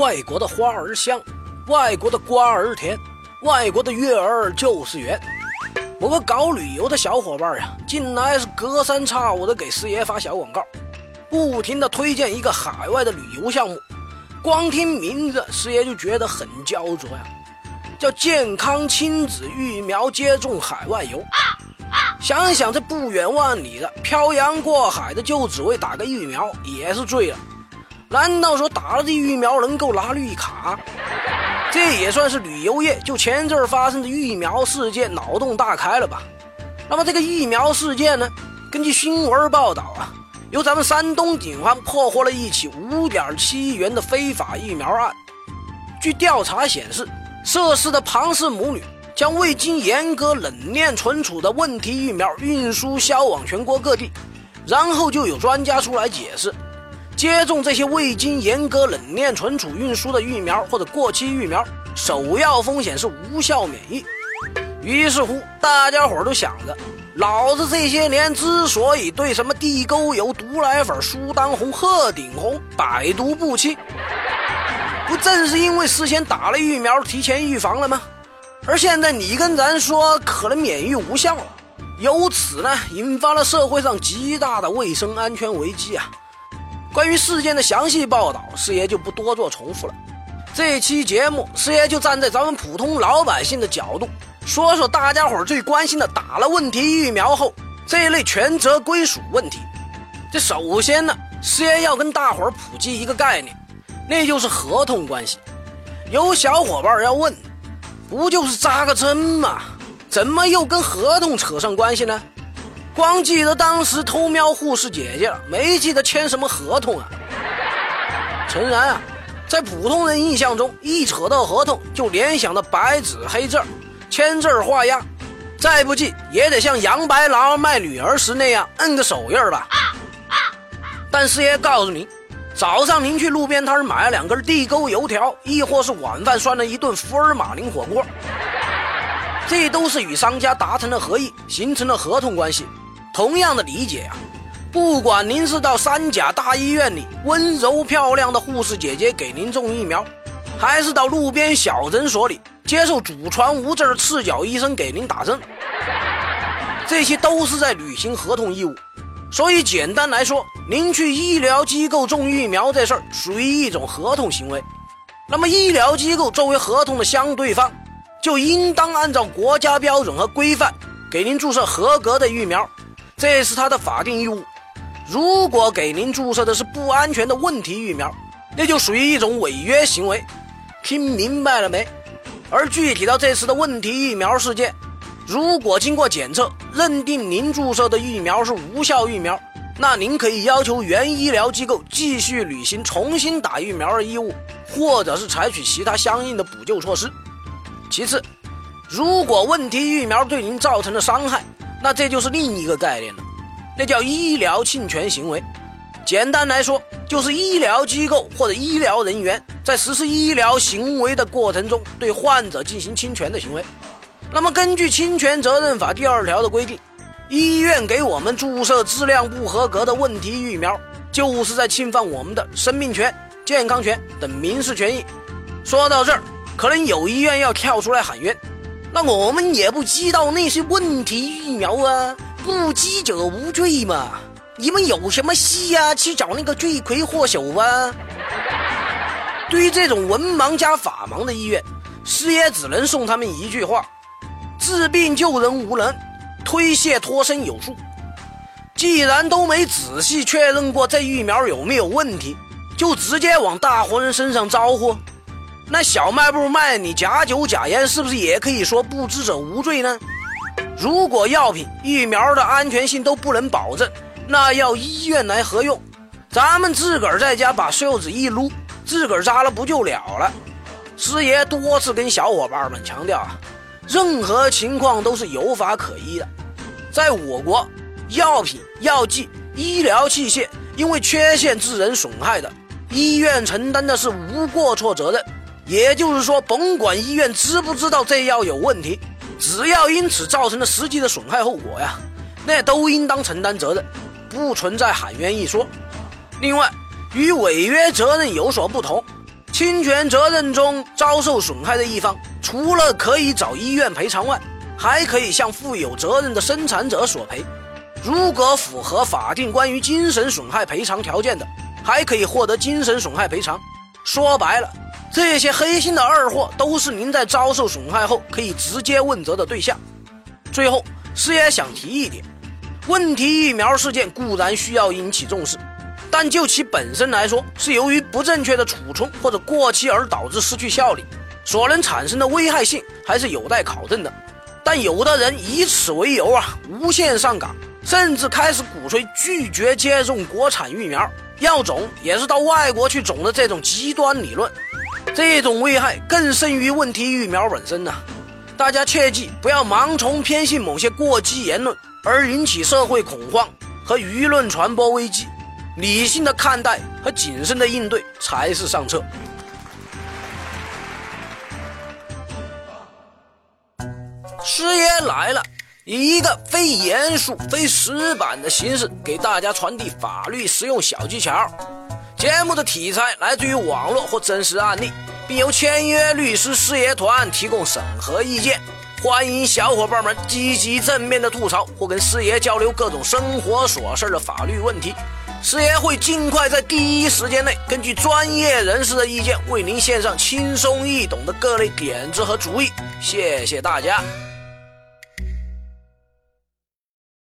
外国的花儿香，外国的瓜儿甜，外国的月儿就是圆。我们搞旅游的小伙伴呀，近来是隔三差五的给师爷发小广告，不停的推荐一个海外的旅游项目。光听名字，师爷就觉得很焦灼呀，叫健康亲子育苗接种海外游。想想这不远万里的漂洋过海的，就只为打个疫苗，也是醉了。难道说打了这疫苗能够拿绿卡？这也算是旅游业就前阵发生的疫苗事件脑洞大开了吧？那么这个疫苗事件呢？根据新闻报道啊，由咱们山东警方破获了一起五点七亿元的非法疫苗案。据调查显示，涉事的庞氏母女将未经严格冷链存储的问题疫苗运输销往全国各地，然后就有专家出来解释。接种这些未经严格冷链存储运输的疫苗或者过期疫苗，首要风险是无效免疫。于是乎，大家伙都想着，老子这些年之所以对什么地沟油、毒奶粉、苏丹红、鹤顶红百毒不侵，不正是因为事先打了疫苗，提前预防了吗？而现在你跟咱说可能免疫无效了，由此呢，引发了社会上极大的卫生安全危机啊！关于事件的详细报道，师爷就不多做重复了。这期节目，师爷就站在咱们普通老百姓的角度，说说大家伙最关心的打了问题疫苗后这一类权责归属问题。这首先呢，师爷要跟大伙普及一个概念，那就是合同关系。有小伙伴要问，不就是扎个针吗？怎么又跟合同扯上关系呢？光记得当时偷瞄护士姐姐了，没记得签什么合同啊。诚然啊，在普通人印象中，一扯到合同就联想到白纸黑字签字画押，再不济也得像杨白劳卖女儿时那样摁个手印吧。但师爷告诉您，早上您去路边摊买了两根地沟油条，亦或是晚饭涮了一顿福尔马林火锅，这都是与商家达成了合意，形成了合同关系。同样的理解啊，不管您是到三甲大医院里温柔漂亮的护士姐姐给您种疫苗，还是到路边小诊所里接受祖传无证赤脚医生给您打针，这些都是在履行合同义务。所以简单来说，您去医疗机构种疫苗这事儿属于一种合同行为。那么医疗机构作为合同的相对方，就应当按照国家标准和规范给您注射合格的疫苗。这是他的法定义务。如果给您注射的是不安全的问题疫苗，那就属于一种违约行为。听明白了没？而具体到这次的问题疫苗事件，如果经过检测认定您注射的疫苗是无效疫苗，那您可以要求原医疗机构继续履行重新打疫苗的义务，或者是采取其他相应的补救措施。其次，如果问题疫苗对您造成了伤害，那这就是另一个概念了，那叫医疗侵权行为。简单来说，就是医疗机构或者医疗人员在实施医疗行为的过程中，对患者进行侵权的行为。那么，根据《侵权责任法》第二条的规定，医院给我们注射质量不合格的问题疫苗，就是在侵犯我们的生命权、健康权等民事权益。说到这儿，可能有医院要跳出来喊冤。那我们也不知道那些问题疫苗啊，不知者无罪嘛。你们有什么戏呀？去找那个罪魁祸首啊？对于这种文盲加法盲的医院，师爷只能送他们一句话：治病救人无能，推卸脱身有术。既然都没仔细确认过这疫苗有没有问题，就直接往大活人身上招呼。那小卖部卖你假酒假烟，是不是也可以说不知者无罪呢？如果药品、疫苗的安全性都不能保证，那要医院来何用？咱们自个儿在家把袖子一撸，自个儿扎了不就了了？师爷多次跟小伙伴们强调啊，任何情况都是有法可依的。在我国，药品、药剂、医疗器械因为缺陷致人损害的，医院承担的是无过错责任。也就是说，甭管医院知不知道这药有问题，只要因此造成了实际的损害后果呀，那都应当承担责任，不存在喊冤一说。另外，与违约责任有所不同，侵权责任中遭受损害的一方，除了可以找医院赔偿外，还可以向负有责任的生产者索赔。如果符合法定关于精神损害赔偿条件的，还可以获得精神损害赔偿。说白了，这些黑心的二货都是您在遭受损害后可以直接问责的对象。最后，师爷想提一点：问题疫苗事件固然需要引起重视。但就其本身来说，是由于不正确的储存或者过期而导致失去效力，所能产生的危害性还是有待考证的。但有的人以此为由啊，无限上纲，甚至开始鼓吹拒绝接种国产疫苗，要种也是到外国去种的这种极端理论，这种危害更甚于问题疫苗本身呢。大家切记不要盲从偏信某些过激言论而引起社会恐慌和舆论传播危机。理性的看待和谨慎的应对才是上策。师爷来了，以一个非严肃、非死板的形式给大家传递法律实用小技巧。节目的题材来自于网络或真实案例，并由签约律师师爷团提供审核意见。欢迎小伙伴们积极正面的吐槽或跟师爷交流各种生活琐事的法律问题。师爷会尽快在第一时间内，根据专业人士的意见，为您献上轻松易懂的各类点子和主意。谢谢大家。